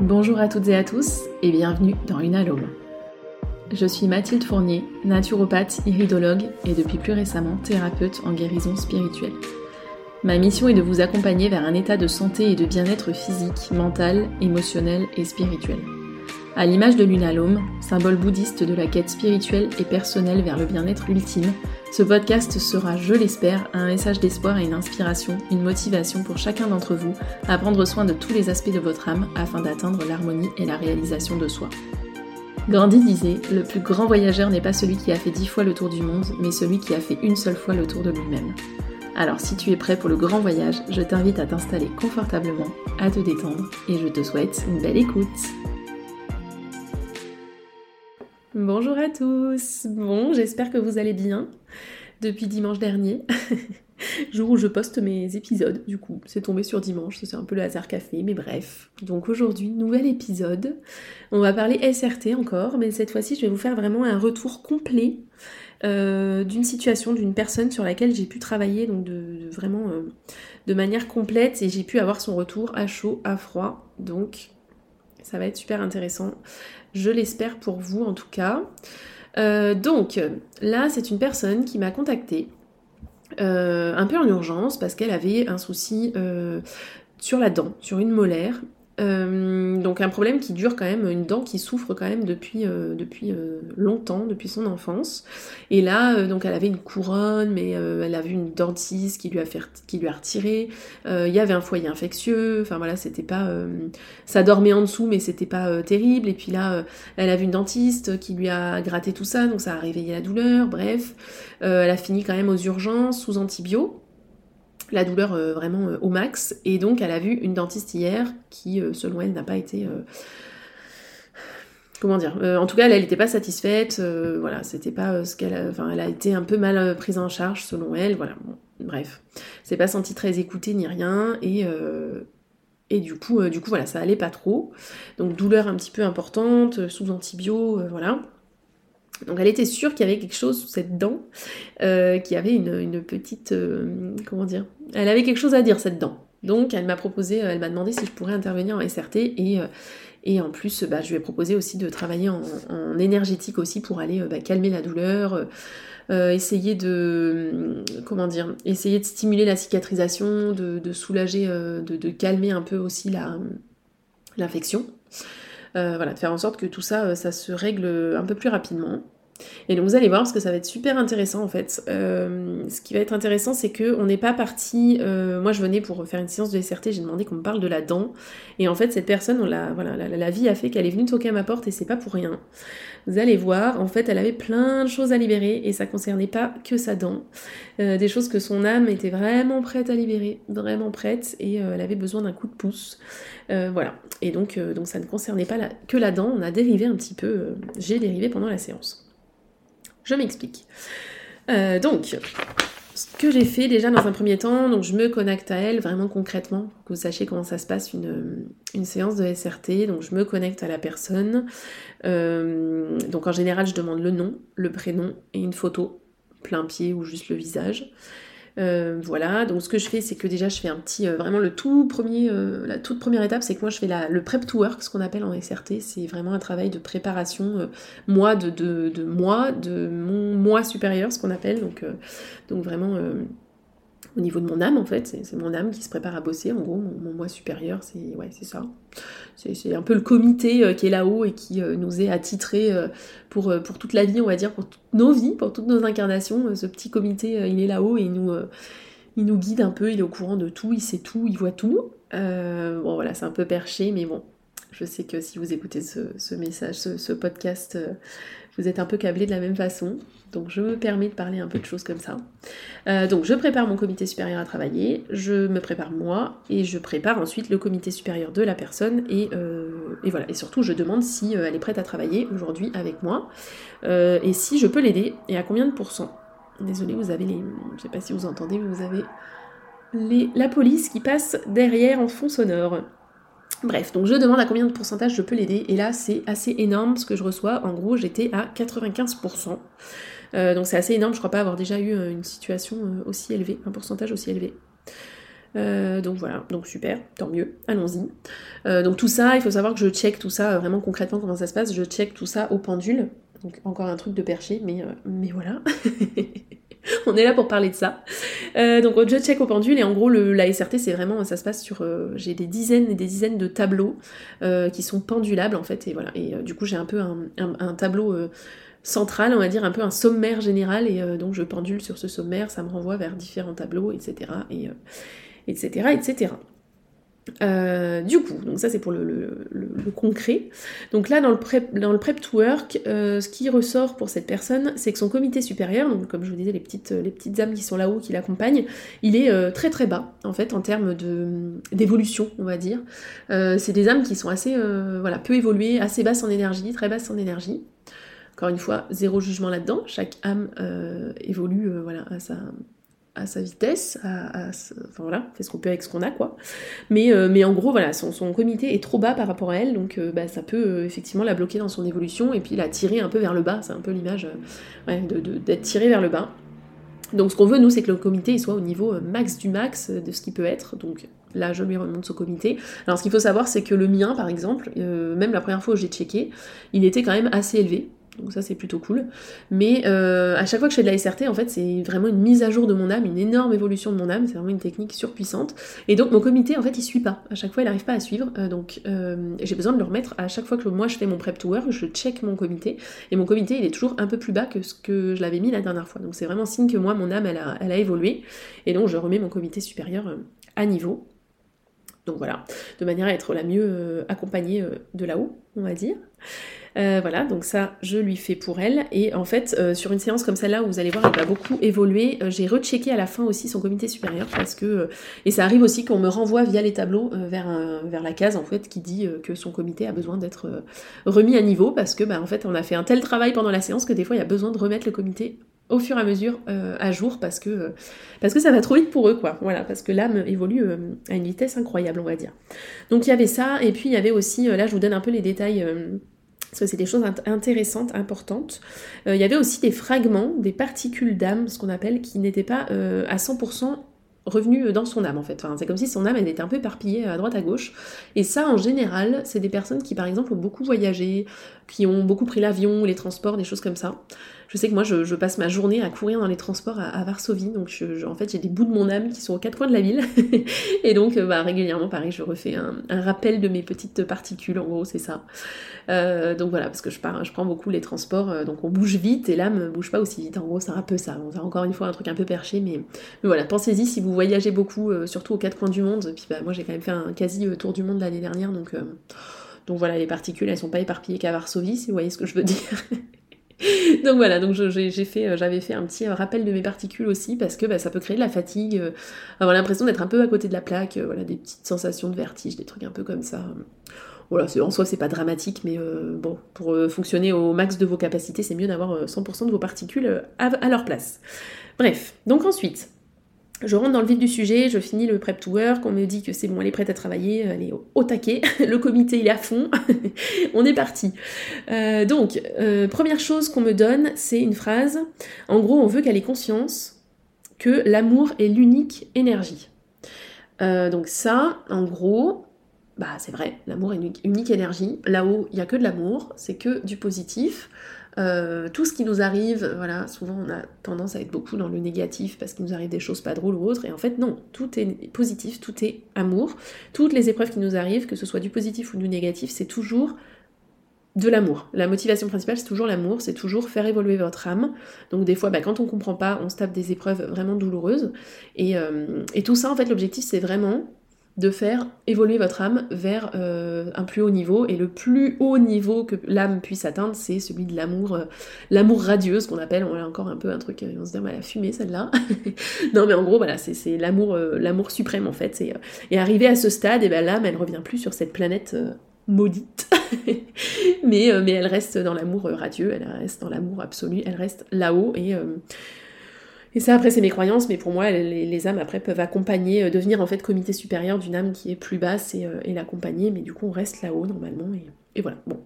Bonjour à toutes et à tous et bienvenue dans Une Alome. Je suis Mathilde Fournier, naturopathe, iridologue et depuis plus récemment thérapeute en guérison spirituelle. Ma mission est de vous accompagner vers un état de santé et de bien-être physique, mental, émotionnel et spirituel. À l'image de l'unalome, symbole bouddhiste de la quête spirituelle et personnelle vers le bien-être ultime, ce podcast sera, je l'espère, un message d'espoir et une inspiration, une motivation pour chacun d'entre vous à prendre soin de tous les aspects de votre âme afin d'atteindre l'harmonie et la réalisation de soi. Gandhi disait Le plus grand voyageur n'est pas celui qui a fait dix fois le tour du monde, mais celui qui a fait une seule fois le tour de lui-même. Alors si tu es prêt pour le grand voyage, je t'invite à t'installer confortablement, à te détendre et je te souhaite une belle écoute. Bonjour à tous Bon, j'espère que vous allez bien depuis dimanche dernier, jour où je poste mes épisodes, du coup, c'est tombé sur dimanche, c'est un peu le hasard café, mais bref. Donc aujourd'hui, nouvel épisode, on va parler SRT encore, mais cette fois-ci je vais vous faire vraiment un retour complet euh, d'une situation, d'une personne sur laquelle j'ai pu travailler donc de, vraiment euh, de manière complète et j'ai pu avoir son retour à chaud, à froid. Donc ça va être super intéressant. Je l'espère pour vous en tout cas. Euh, donc là, c'est une personne qui m'a contactée un peu en urgence parce qu'elle avait un souci sur la dent, sur une molaire, euh, donc un problème qui dure quand même, une dent qui souffre quand même depuis, euh, depuis euh, longtemps, depuis son enfance. Et là, donc elle avait une couronne, mais elle a vu une dentiste qui lui a, fait, qui lui a retiré. Il y avait un foyer infectieux. Enfin voilà, c'était pas, ça dormait en dessous, mais c'était pas terrible. Et puis là, elle a vu une dentiste qui lui a gratté tout ça, donc ça a réveillé la douleur. Bref, elle a fini quand même aux urgences sous antibio la douleur euh, vraiment euh, au max. Et donc elle a vu une dentiste hier qui, euh, selon elle, n'a pas été... comment dire En tout cas, elle n'était pas satisfaite. voilà, c'était pas ce qu'elle... Enfin, elle a été un peu mal prise en charge, selon elle. Voilà, bon, bref. C'est pas senti très écoutée ni rien. Et... Et du coup, du coup, voilà, ça allait pas trop. Donc douleur un petit peu importante, sous antibio, voilà. Donc elle était sûre qu'il y avait quelque chose sous cette dent, euh, qui avait une, petite... Euh, comment dire Elle avait quelque chose à dire, cette dent. Donc elle m'a proposé, euh, elle m'a demandé si je pourrais intervenir en SRT et, et en plus bah, je lui ai proposé aussi de travailler en, énergétique aussi pour aller bah, calmer la douleur, essayer de... comment dire Essayer de stimuler la cicatrisation, de, soulager, de, calmer un peu aussi l'infection. Euh, voilà, de faire en sorte que tout ça, euh, ça se règle un peu plus rapidement. Et donc vous allez voir parce que ça va être super intéressant en fait. Euh, ce qui va être intéressant c'est que on n'est pas parti. moi je venais pour faire une séance de SRT, j'ai demandé qu'on me parle de la dent. Et en fait cette personne, on la, vie a fait qu'elle est venue toquer à ma porte et c'est pas pour rien. Vous allez voir, en fait elle avait plein de choses à libérer et ça concernait pas que sa dent. des choses que son âme était vraiment prête à libérer, vraiment prête et elle avait besoin d'un coup de pouce. voilà. Et donc, euh, donc ça ne concernait pas que la dent, on a dérivé un petit peu, euh, j'ai dérivé pendant la séance. Je m'explique. Euh, donc, ce que j'ai fait déjà dans un premier temps, donc je me connecte à elle vraiment concrètement, pour que vous sachiez comment ça se passe une, une séance de SRT. Donc je me connecte à la personne. donc en général, je demande le nom, le prénom et une photo, plein pied ou juste le visage. Euh, voilà, donc ce que je fais, c'est que déjà je fais un petit, euh, vraiment le tout premier, euh, la toute première étape, c'est que moi je fais la, le prep to work, ce qu'on appelle en SRT, c'est vraiment un travail de préparation, moi de, de, de, moi, de mon moi supérieur, ce qu'on appelle, donc, donc vraiment au niveau de mon âme en fait, c'est mon âme qui se prépare à bosser, en gros, mon, moi supérieur, c'est ouais, ça. C'est un peu le comité euh, qui est là-haut et qui euh, nous est attitré euh, pour, pour toute la vie, on va dire, pour toutes nos vies, pour toutes nos incarnations. ce petit comité, il est là-haut et il nous, il nous guide un peu, il est au courant de tout, il sait tout, il voit tout. bon voilà, c'est un peu perché, mais bon, je sais que si vous écoutez ce, message, ce, podcast, vous êtes un peu câblé de la même façon. Donc je me permets de parler un peu de choses comme ça. Euh, donc je prépare mon comité supérieur à travailler, je me prépare moi et je prépare ensuite le comité supérieur de la personne et, euh, voilà. Et surtout je demande si elle est prête à travailler aujourd'hui avec moi et si je peux l'aider et à combien de pourcents. Désolée, vous avez les. Je sais pas si vous entendez, mais vous avez les... la police qui passe derrière en fond sonore. Bref, donc je demande à combien de pourcentage je peux l'aider, et là c'est assez énorme ce que je reçois. En gros, j'étais à 95%. Euh, donc c'est assez énorme, je crois pas avoir déjà eu euh, une situation euh, aussi élevée, un pourcentage aussi élevé. donc voilà, donc super, tant mieux, allons-y. donc tout ça, il faut savoir que je check tout ça vraiment concrètement comment ça se passe, je check tout ça au pendule. Donc encore un truc de perché, mais, mais voilà. on est là pour parler de ça. Euh, donc je check au pendule et en gros la SRT c'est vraiment ça se passe sur euh, j'ai des dizaines et des dizaines de tableaux euh, qui sont pendulables en fait et voilà et du coup j'ai un peu un, tableau central on va dire un peu un sommaire général et donc je pendule sur ce sommaire ça me renvoie vers différents tableaux etc et etc etc euh, du coup, donc ça c'est pour le, concret. Donc là dans le prep, dans le prep to work, euh, ce qui ressort pour cette personne, c'est que son comité supérieur, donc comme je vous disais les petites, les petites âmes qui sont là-haut qui l'accompagnent, il est euh, très très bas en fait en termes d'évolution, on va dire. c'est des âmes qui sont assez voilà peu évoluées, assez basses en énergie, très basses en énergie. Encore une fois, zéro jugement là-dedans. Chaque âme évolue voilà à sa à sa vitesse, à, enfin voilà, fait ce qu'on peut avec ce qu'on a quoi. Mais, euh, mais en gros voilà, son, comité est trop bas par rapport à elle, donc euh, bah, ça peut euh, effectivement la bloquer dans son évolution et puis la tirer un peu vers le bas, c'est un peu l'image d'être tiré vers le bas. Donc ce qu'on veut nous c'est que le comité soit au niveau max du max de ce qu'il peut être, donc là je lui remonte son comité. Alors ce qu'il faut savoir c'est que le mien par exemple, même la première fois où j'ai checké, il était quand même assez élevé, donc ça c'est plutôt cool. Mais euh, à chaque fois que je fais de la SRT, en fait, c'est vraiment une mise à jour de mon âme, une énorme évolution de mon âme. C'est vraiment une technique surpuissante. Et donc mon comité, en fait, il suit pas. À chaque fois, il n'arrive pas à suivre. Euh, donc euh, j'ai besoin de le remettre à chaque fois que moi je fais mon prep to work, je check mon comité. Et mon comité, il est toujours un peu plus bas que ce que je l'avais mis la dernière fois. Donc c'est vraiment signe que moi, mon âme, elle a, elle a évolué. Et donc je remets mon comité supérieur à niveau. Donc voilà, de manière à être la mieux accompagnée de là-haut, on va dire. Euh, voilà, donc ça, je lui fais pour elle. Et en fait, euh, sur une séance comme celle-là, où vous allez voir, elle va beaucoup évoluer, euh, j'ai rechecké à la fin aussi son comité supérieur parce que... et ça arrive aussi qu'on me renvoie via les tableaux vers, vers la case, en fait, qui dit que son comité a besoin d'être remis à niveau parce que, bah, en fait, on a fait un tel travail pendant la séance que des fois, il y a besoin de remettre le comité au fur et à mesure à jour parce que, parce que ça va trop vite pour eux, quoi. Voilà, parce que l'âme évolue à une vitesse incroyable, on va dire. Donc il y avait ça, et puis il y avait aussi, là je vous donne un peu les détails parce que c'est des choses intéressantes, importantes. Euh, il y avait aussi des fragments, des particules d'âme, ce qu'on appelle, qui n'étaient pas euh, à 100% revenus dans son âme en fait. C'est comme si son âme elle était un peu éparpillée à droite à gauche. Et ça en général, c'est des personnes qui par exemple ont beaucoup voyagé, qui ont beaucoup pris l'avion, les transports, des choses comme ça. Je sais que moi, je, passe ma journée à courir dans les transports à, Varsovie, donc en fait, j'ai des bouts de mon âme qui sont aux quatre coins de la ville. et donc, euh, bah, régulièrement, pareil, je refais un, rappel de mes petites particules, en gros, c'est ça. Euh, donc voilà, parce que je, prends beaucoup les transports, euh, donc on bouge vite et l'âme bouge pas aussi vite. En gros, c'est un peu ça. On a encore une fois un truc un peu perché, mais, voilà, pensez-y si vous voyagez beaucoup, surtout aux quatre coins du monde. Puis bah, moi, j'ai quand même fait un quasi tour du monde l'année dernière, donc. Voilà, les particules, elles sont pas éparpillées qu'à Varsovie, si vous voyez ce que je veux dire. donc voilà, donc euh, j'avais fait un petit euh, rappel de mes particules aussi parce que bah, ça peut créer de la fatigue, euh, avoir l'impression d'être un peu à côté de la plaque, voilà, des petites sensations de vertige, des trucs un peu comme ça. Voilà, en soi c'est pas dramatique, mais bon, pour fonctionner au max de vos capacités, c'est mieux d'avoir 100% de vos particules à leur place. Bref, donc ensuite, je rentre dans le vif du sujet, je finis le prep to work, on me dit que c'est bon, elle est prête à travailler, elle est au, taquet, le comité il est à fond, on est parti. Euh, donc, euh, première chose qu'on me donne, c'est une phrase. En gros, on veut qu'elle ait conscience que l'amour est l'unique énergie. Euh, donc ça, en gros, bah c'est vrai, l'amour est une unique énergie. Là-haut, il n'y a que de l'amour, c'est que du positif. Euh, tout ce qui nous arrive, voilà, souvent on a tendance à être beaucoup dans le négatif parce qu'il nous arrive des choses pas drôles ou autres, et en fait non, tout est positif, tout est amour. Toutes les épreuves qui nous arrivent, que ce soit du positif ou du négatif, c'est toujours de l'amour. La motivation principale, c'est toujours l'amour, c'est toujours faire évoluer votre âme. Donc des fois, bah, quand on comprend pas, on se tape des épreuves vraiment douloureuses. Et, euh, et tout ça, en fait, l'objectif, c'est vraiment de faire évoluer votre âme vers euh, un plus haut niveau. Et le plus haut niveau que l'âme puisse atteindre, c'est celui de l'amour, euh, l'amour radieux, ce qu'on appelle, on a encore un peu un truc, euh, on se dit, elle a fumé celle-là. non mais en gros, voilà, c'est, l'amour, l'amour suprême en fait. Et, et arrivé à ce stade, et ben l'âme, elle revient plus sur cette planète maudite. mais, mais elle reste dans l'amour radieux, elle reste dans l'amour absolu, elle reste là-haut et et ça, après, c'est mes croyances, mais pour moi, les, âmes, après, peuvent accompagner, euh, devenir en fait comité supérieur d'une âme qui est plus basse et, euh, l'accompagner, mais du coup, on reste là-haut, normalement, et, voilà. Bon.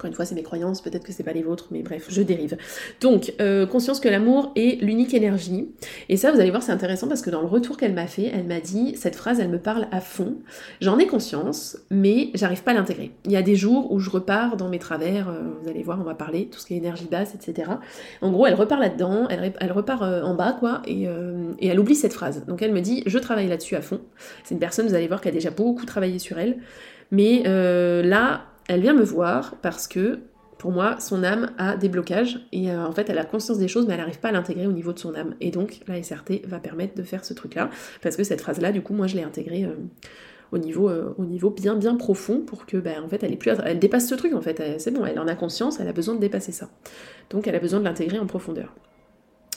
Encore une fois, c'est mes croyances, peut-être que c'est pas les vôtres, mais bref, je dérive. Donc, euh, conscience que l'amour est l'unique énergie. Et ça, vous allez voir, c'est intéressant parce que dans le retour qu'elle m'a fait, elle m'a dit, cette phrase, elle me parle à fond. J'en ai conscience, mais j'arrive pas à l'intégrer. Il y a des jours où je repars dans mes travers, euh, vous allez voir, on va parler, tout ce qui est énergie basse, etc. En gros, elle repart là-dedans, elle, repart euh, en bas, quoi, et, et elle oublie cette phrase. Donc elle me dit, je travaille là-dessus à fond. C'est une personne, vous allez voir, qui a déjà beaucoup travaillé sur elle. Mais là, elle vient me voir parce que pour moi, son âme a des blocages et euh, en fait, elle a conscience des choses, mais elle n'arrive pas à l'intégrer au niveau de son âme. Et donc, la SRT va permettre de faire ce truc-là, parce que cette phrase-là, du coup, moi, je l'ai intégrée euh, au niveau, euh, au niveau bien, bien profond pour que, ben, en fait, elle plus, elle dépasse ce truc. En fait, c'est bon, elle en a conscience, elle a besoin de dépasser ça. Donc, elle a besoin de l'intégrer en profondeur.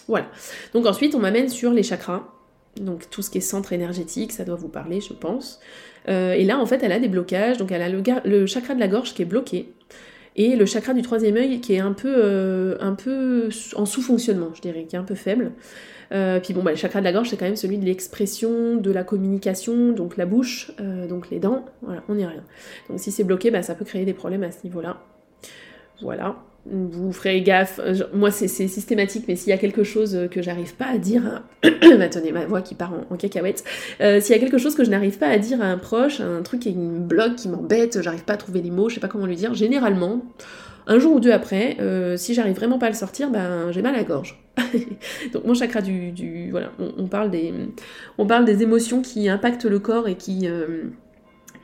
Voilà. Donc ensuite, on m'amène sur les chakras. Donc tout ce qui est centre énergétique, ça doit vous parler, je pense. et là, en fait, elle a des blocages. Donc elle a le, chakra de la gorge qui est bloqué et le chakra du troisième œil qui est un peu, euh, en sous-fonctionnement, je dirais, qui est un peu faible. Euh, puis bon, bah, le chakra de la gorge, c'est quand même celui de l'expression, de la communication, donc la bouche, euh, donc les dents, voilà, on n'y rien. Donc si c'est bloqué, bah, ça peut créer des problèmes à ce niveau-là. Voilà vous ferez gaffe. Moi, c'est systématique, mais s'il y a quelque chose que j'arrive pas à dire, attendez, ma voix qui part en, cacahuète. Euh, s'il y a quelque chose que je n'arrive pas à dire à un proche, un truc qui me bloque, qui m'embête, j'arrive pas à trouver les mots, je sais pas comment lui dire. Généralement, un jour ou deux après, euh, si j'arrive vraiment pas à le sortir, ben j'ai mal à la gorge. Donc mon chakra du, voilà, on, parle des, on parle des émotions qui impactent le corps et qui euh,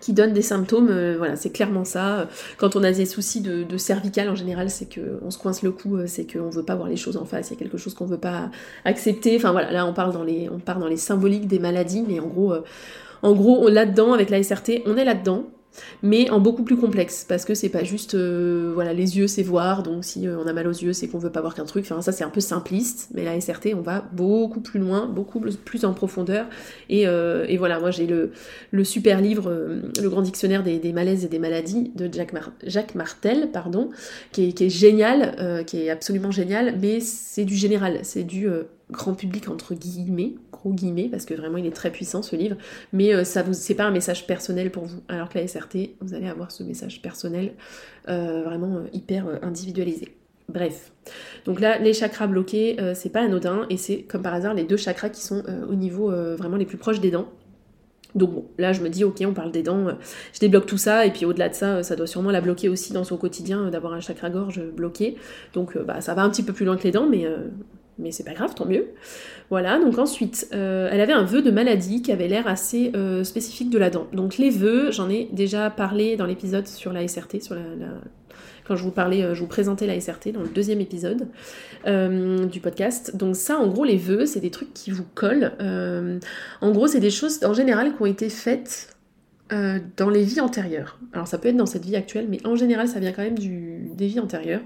qui donne des symptômes. Euh, voilà, c'est clairement ça. Quand on a des soucis de, de cervical, en général, c'est qu'on se coince le cou, euh, c'est qu'on veut pas voir les choses en face, il y a quelque chose qu'on veut pas accepter. Enfin voilà, là on parle dans les, on part dans les symboliques des maladies, mais en gros, euh, en gros, là-dedans, avec la SRT, on est là-dedans mais en beaucoup plus complexe parce que c'est pas juste euh, voilà les yeux c'est voir donc si euh, on a mal aux yeux c'est qu'on veut pas voir qu'un truc enfin ça c'est un peu simpliste mais la SRT on va beaucoup plus loin beaucoup plus en profondeur et, euh, et voilà moi j'ai le, le super livre le grand dictionnaire des, malaises et des maladies de Jacques, Jacques Martel pardon qui est, qui est génial qui est absolument génial mais c'est du général c'est du grand public entre guillemets, guillemets, parce que vraiment il est très puissant ce livre, mais euh, ça vous c'est pas un message personnel pour vous, alors que la SRT, vous allez avoir ce message personnel euh, vraiment euh, hyper individualisé. Bref, donc là les chakras bloqués, c'est pas anodin et c'est comme par hasard les deux chakras qui sont au niveau vraiment les plus proches des dents. Donc bon, là je me dis ok on parle des dents, je débloque tout ça et puis au-delà de ça, ça doit sûrement la bloquer aussi dans son quotidien d'avoir un chakra gorge bloqué. Donc bah ça va un petit peu plus loin que les dents, mais mais c'est pas grave, tant mieux. Voilà, donc ensuite, euh, elle avait un vœu de maladie qui avait l'air assez euh, spécifique de la dent. Donc les vœux, j'en ai déjà parlé dans l'épisode sur la SRT, sur la, quand je vous parlais, euh, je vous présentais la SRT dans le deuxième épisode du podcast. Donc ça, en gros, les vœux, c'est des trucs qui vous collent. en gros, c'est des choses en général qui ont été faites dans les vies antérieures. Alors ça peut être dans cette vie actuelle, mais en général, ça vient quand même du, des vies antérieures.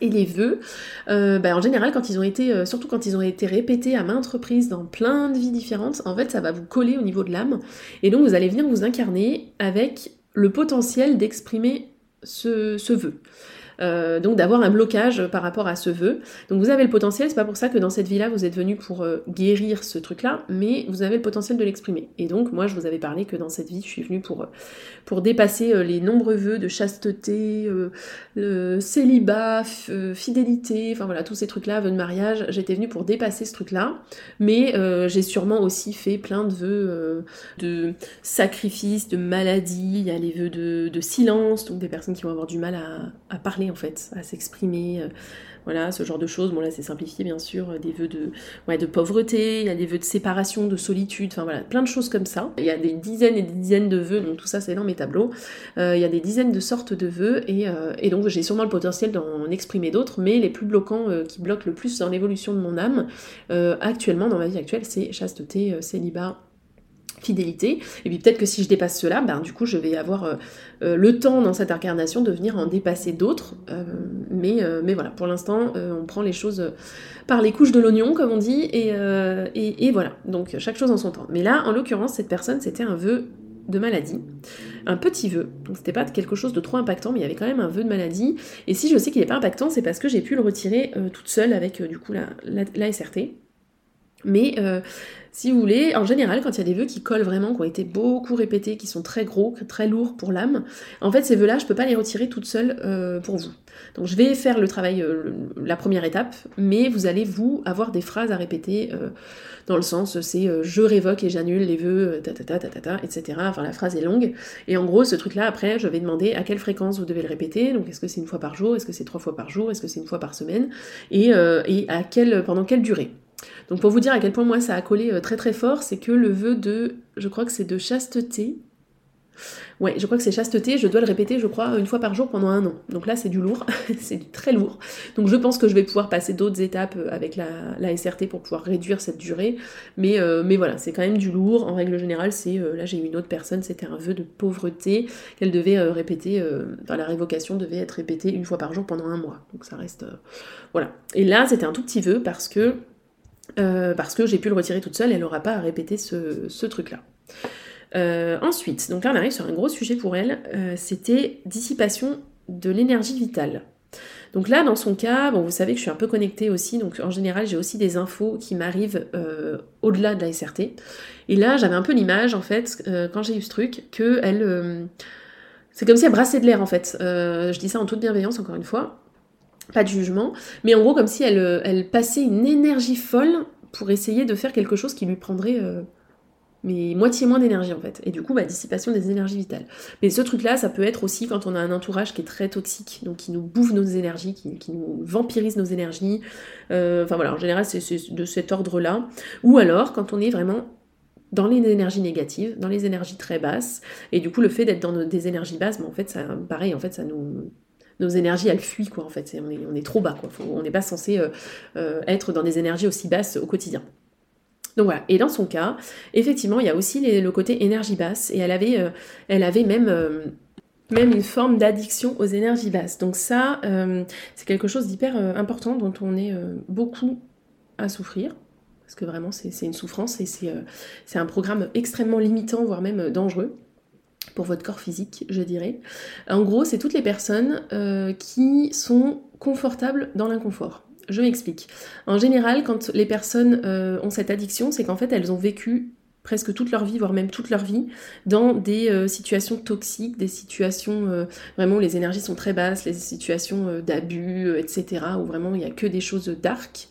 Et les vœux, euh, bah, en général, quand ils ont été, euh, surtout quand ils ont été répétés à maintes reprises dans plein de vies différentes, en fait, ça va vous coller au niveau de l'âme. Et donc, vous allez venir vous incarner avec le potentiel d'exprimer ce, ce vœu. Euh, donc d'avoir un blocage par rapport à ce vœu. Donc vous avez le potentiel, c'est pas pour ça que dans cette vie-là vous êtes venu pour euh, guérir ce truc-là, mais vous avez le potentiel de l'exprimer. Et donc moi je vous avais parlé que dans cette vie je suis venue pour, euh, dépasser les nombreux vœux de chasteté, célibat, fidélité, enfin voilà tous ces trucs-là, vœux de mariage. J'étais venue pour dépasser ce truc-là, mais j'ai sûrement aussi fait plein de vœux de sacrifice, de maladie. Il y a les vœux de, silence, donc des personnes qui vont avoir du mal à parler en fait, à s'exprimer, euh, voilà, ce genre de choses. Bon là c'est simplifié bien sûr, euh, des vœux de, pauvreté, il y a des vœux de séparation, de solitude, enfin voilà, plein de choses comme ça. Il y a des dizaines et des dizaines de vœux, donc tout ça c'est dans mes tableaux. Euh, il y a des dizaines de sortes de vœux et, et donc j'ai sûrement le potentiel d'en exprimer d'autres, mais les plus bloquants qui bloquent le plus dans l'évolution de mon âme actuellement, dans ma vie actuelle, c'est chasteté, célibat, fidélité. Et puis peut-être que si je dépasse cela, ben, du coup je vais avoir euh, euh, le temps dans cette incarnation de venir en dépasser d'autres. Euh, mais, voilà, pour l'instant on prend les choses par les couches de l'oignon comme on dit. Et, et, voilà, donc chaque chose en son temps. Mais là, en l'occurrence, cette personne, c'était un vœu de maladie, un petit vœu, donc c'était pas quelque chose de trop impactant, mais il y avait quand même un vœu de maladie, et si je sais qu'il n'est pas impactant, c'est parce que j'ai pu le retirer toute seule avec du coup la, la SRT, Mais si vous voulez, en général, quand il y a des vœux qui collent vraiment, qui ont été beaucoup répétés, qui sont très gros, très lourds pour l'âme, en fait, ces vœux-là, je peux pas les retirer toute seule euh, pour vous. Donc, je vais faire le travail, euh, la première étape, mais vous allez, vous, avoir des phrases à répéter, euh, dans le sens, c'est je révoque et j'annule les vœux, ta, etc. Enfin, la phrase est longue. Et en gros, ce truc-là, après, je vais demander à quelle fréquence vous devez le répéter. Donc, est-ce que c'est une fois par jour? Est-ce que c'est trois fois par jour? Est-ce que c'est une fois par semaine? Et, et à quelle, pendant quelle durée? Donc pour vous dire à quel point moi ça a collé euh, très très fort, c'est que le vœu de, je crois que c'est de chasteté. Ouais, je crois que c'est chasteté, je dois le répéter, je crois, une fois par jour pendant un an. Donc là, c'est du lourd, c'est très lourd. Donc je pense que je vais pouvoir passer d'autres étapes euh, avec la, SRT pour pouvoir réduire cette durée. Mais, euh, mais voilà, c'est quand même du lourd. En règle générale, c'est. là, j'ai eu une autre personne, c'était un vœu de pauvreté qu'elle devait répéter, enfin, la révocation devait être répétée une fois par jour pendant un mois. Donc ça reste. voilà. Et là, c'était un tout petit vœu parce que euh, parce que j'ai pu le retirer toute seule, elle n'aura pas à répéter ce, truc-là. Euh, ensuite, donc là on arrive sur un gros sujet pour elle, euh, c'était dissipation de l'énergie vitale. Donc là, dans son cas, bon, vous savez que je suis un peu connectée aussi, donc en général, j'ai aussi des infos qui m'arrivent au-delà de la SRT. Et là, j'avais un peu l'image, en fait, quand j'ai eu ce truc, que elle, c'est comme si elle brassait de l'air, en fait. je dis ça en toute bienveillance, encore une fois pas de jugement, mais en gros comme si elle, euh, elle passait une énergie folle pour essayer de faire quelque chose qui lui prendrait euh, mais moitié moins d'énergie en fait. Et du coup, bah, dissipation des énergies vitales. Mais ce truc-là, ça peut être aussi quand on a un entourage qui est très toxique, donc qui nous bouffe nos énergies, qui, nous vampirise nos énergies. Euh, enfin voilà, en général, c'est de cet ordre-là. Ou alors quand on est vraiment dans les énergies négatives, dans les énergies très basses, et du coup, le fait d'être dans des énergies basses, mais en fait, ça, pareil, en fait, ça nous nos énergies elles fuient quoi en fait, on est, on est trop bas quoi, on n'est pas censé euh, euh, être dans des énergies aussi basses au quotidien. Donc voilà, et dans son cas, effectivement, il y a aussi le côté énergie basse, et elle avait, euh, elle avait même, même une forme d'addiction aux énergies basses. Donc ça, c'est quelque chose d'hyper important dont on est beaucoup à souffrir, parce que vraiment c'est une souffrance et c'est un programme extrêmement limitant, voire même dangereux pour votre corps physique, je dirais. En gros, c'est toutes les personnes euh, qui sont confortables dans l'inconfort. Je m'explique. En général, quand les personnes euh, ont cette addiction, c'est qu'en fait, elles ont vécu presque toute leur vie, voire même toute leur vie, dans des euh, situations toxiques, des situations vraiment où les énergies sont très basses, les situations d'abus, etc., où vraiment il n'y a que des choses dark.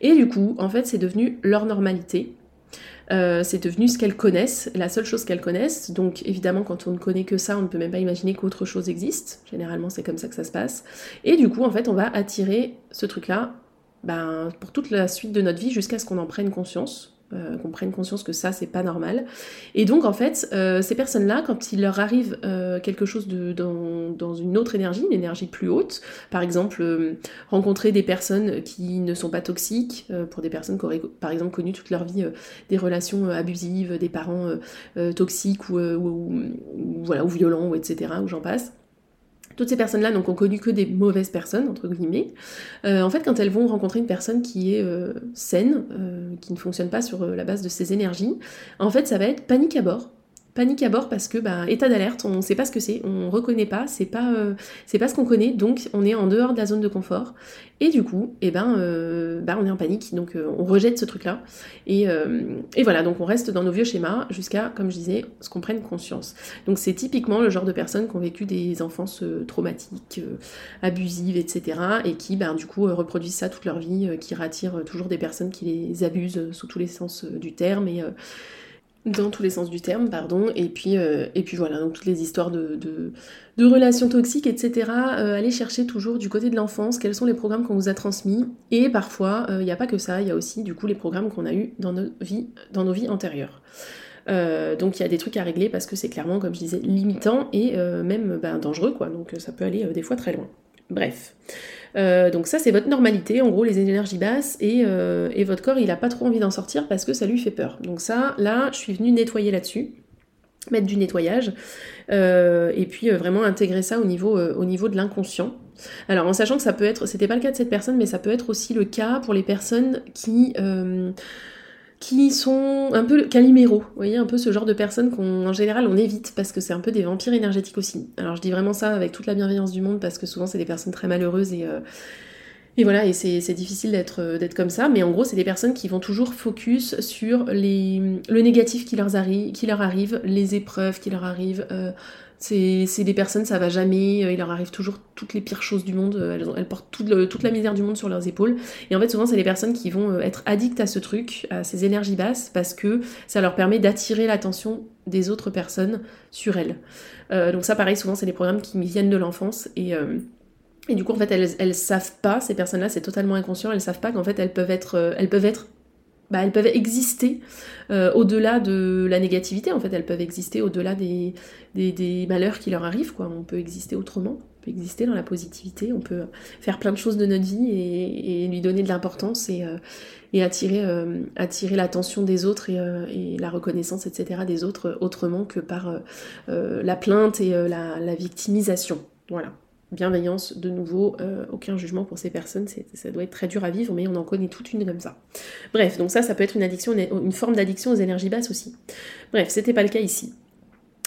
Et du coup, en fait, c'est devenu leur normalité. Euh, c'est devenu ce qu'elles connaissent, la seule chose qu'elles connaissent. Donc évidemment, quand on ne connaît que ça, on ne peut même pas imaginer qu'autre chose existe. Généralement, c'est comme ça que ça se passe. Et du coup, en fait, on va attirer ce truc-là ben, pour toute la suite de notre vie jusqu'à ce qu'on en prenne conscience. Euh, qu'on prenne conscience que ça c'est pas normal. Et donc en fait, euh, ces personnes-là, quand il leur arrive euh, quelque chose dans, une autre énergie, une énergie plus haute, par exemple rencontrer des personnes qui ne sont pas toxiques, pour des personnes qui auraient par exemple connu toute leur vie des relations abusives, des parents toxiques ou, voilà, ou violents, ou etc., ou j'en passe toutes ces personnes-là n'ont connu que des mauvaises personnes, entre guillemets. Euh, en fait, quand elles vont rencontrer une personne qui est euh, saine, euh, qui ne fonctionne pas sur la base de ses énergies, en fait, ça va être panique à bord panique à bord parce que bah, état d'alerte, on ne sait pas ce que c'est, on reconnaît pas, c'est pas euh, pas ce qu'on connaît, donc on est en dehors de la zone de confort. Et du coup, eh ben, euh, bah, on est en panique, donc euh, on rejette ce truc-là. Et, et, voilà, donc on reste dans nos vieux schémas jusqu'à, comme je disais, ce qu'on prenne conscience. Donc c'est typiquement le genre de personnes qui ont vécu des enfances traumatiques, abusives, etc. et qui, bah, du coup, reproduisent ça toute leur vie, qui rattirent toujours des personnes qui les abusent sous tous les sens du terme et dans tous les sens du terme, pardon, et puis, euh, et puis voilà, donc toutes les histoires de, relations toxiques, etc. Euh, allez chercher toujours du côté de l'enfance, quels sont les programmes qu'on vous a transmis, et parfois, il euh, n'y a pas que ça, il y a aussi du coup les programmes qu'on a eus dans nos vies, dans nos vies antérieures. donc il y a des trucs à régler parce que c'est clairement, comme je disais, limitant et même ben, dangereux, quoi, donc ça peut aller des fois très loin. Bref. Euh, donc ça c'est votre normalité, en gros les énergies basses, et, euh, votre corps il n'a pas trop envie d'en sortir parce que ça lui fait peur. Donc ça, là, je suis venue nettoyer là-dessus, mettre du nettoyage, euh, et puis vraiment intégrer ça au niveau, au niveau de l'inconscient. Alors en sachant que ça peut être, c'était pas le cas de cette personne, mais ça peut être aussi le cas pour les personnes qui qui sont un peu caliméro, vous voyez, un peu ce genre de personnes qu'en général on évite parce que c'est un peu des vampires énergétiques aussi. Alors je dis vraiment ça avec toute la bienveillance du monde parce que souvent c'est des personnes très malheureuses et, euh, Et voilà, et c'est difficile d'être comme ça, mais en gros, c'est des personnes qui vont toujours focus sur les, le négatif qui leur, arrive, qui leur arrive, les épreuves qui leur arrivent, c'est des personnes, ça va jamais, euh, il leur arrive toujours toutes les pires choses du monde, euh, elles, portent toute, la misère du monde sur leurs épaules. Et en fait, souvent, c'est des personnes qui vont euh, être addictes à ce truc, à ces énergies basses, parce que ça leur permet d'attirer l'attention des autres personnes sur elles. donc ça, pareil, souvent, c'est des programmes qui viennent de l'enfance et... et du coup, en fait, elles, elles savent pas, ces personnes-là, c'est totalement inconscient, elles savent pas qu'en fait, elles peuvent être, elles peuvent être bah, elles peuvent exister euh, au-delà de la négativité, en fait, elles peuvent exister au-delà des, malheurs qui leur arrivent, quoi. On peut exister autrement, on peut exister dans la positivité, on peut faire plein de choses de notre vie et, lui donner de l'importance et, euh, euh, attirer l'attention des autres et, la reconnaissance, etc., des autres autrement que par la plainte et la, la victimisation. Voilà bienveillance, de nouveau, euh, aucun jugement pour ces personnes, ça doit être très dur à vivre, mais on en connaît toute une comme ça. Bref, donc ça, ça peut être une addiction, une forme d'addiction aux énergies basses aussi. Bref, c'était pas le cas ici.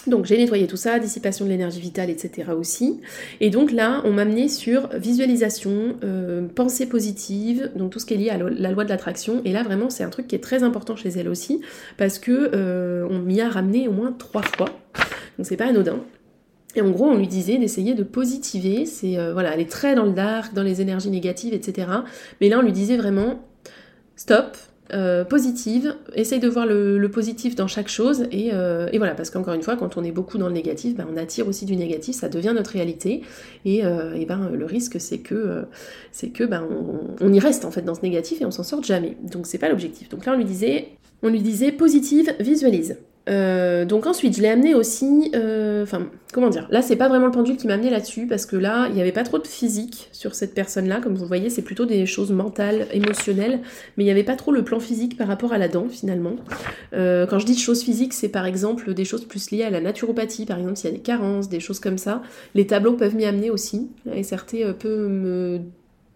Donc j'ai nettoyé tout ça, dissipation de l'énergie vitale, etc. aussi. Et donc là, on m'a amené sur visualisation, euh, pensée positive, donc tout ce qui est lié à la loi de l'attraction. Et là, vraiment, c'est un truc qui est très important chez elle aussi, parce que euh, on m'y a ramené au moins trois fois. Donc c'est pas anodin. Et en gros, on lui disait d'essayer de positiver. C'est euh, voilà, elle est très dans le dark, dans les énergies négatives, etc. Mais là, on lui disait vraiment stop, euh, positive, essaye de voir le, positif dans chaque chose et, euh, et voilà, parce qu'encore une fois, quand on est beaucoup dans le négatif, ben, on attire aussi du négatif, ça devient notre réalité et, et ben, le risque c'est que, c'est que ben, on, on, y reste en fait dans ce négatif et on s'en sort jamais. Donc c'est pas l'objectif. Donc là on lui disait, on lui disait positive, visualise. Euh, donc ensuite, je l'ai amené aussi, euh, enfin, comment dire, là c'est pas vraiment le pendule qui m'a amené là-dessus, parce que là, il n'y avait pas trop de physique sur cette personne-là, comme vous voyez, c'est plutôt des choses mentales, émotionnelles, mais il n'y avait pas trop le plan physique par rapport à la dent, finalement. Euh, quand je dis choses physiques, c'est par exemple des choses plus liées à la naturopathie, par exemple s'il y a des carences, des choses comme ça. Les tableaux peuvent m'y amener aussi, et SRT peut me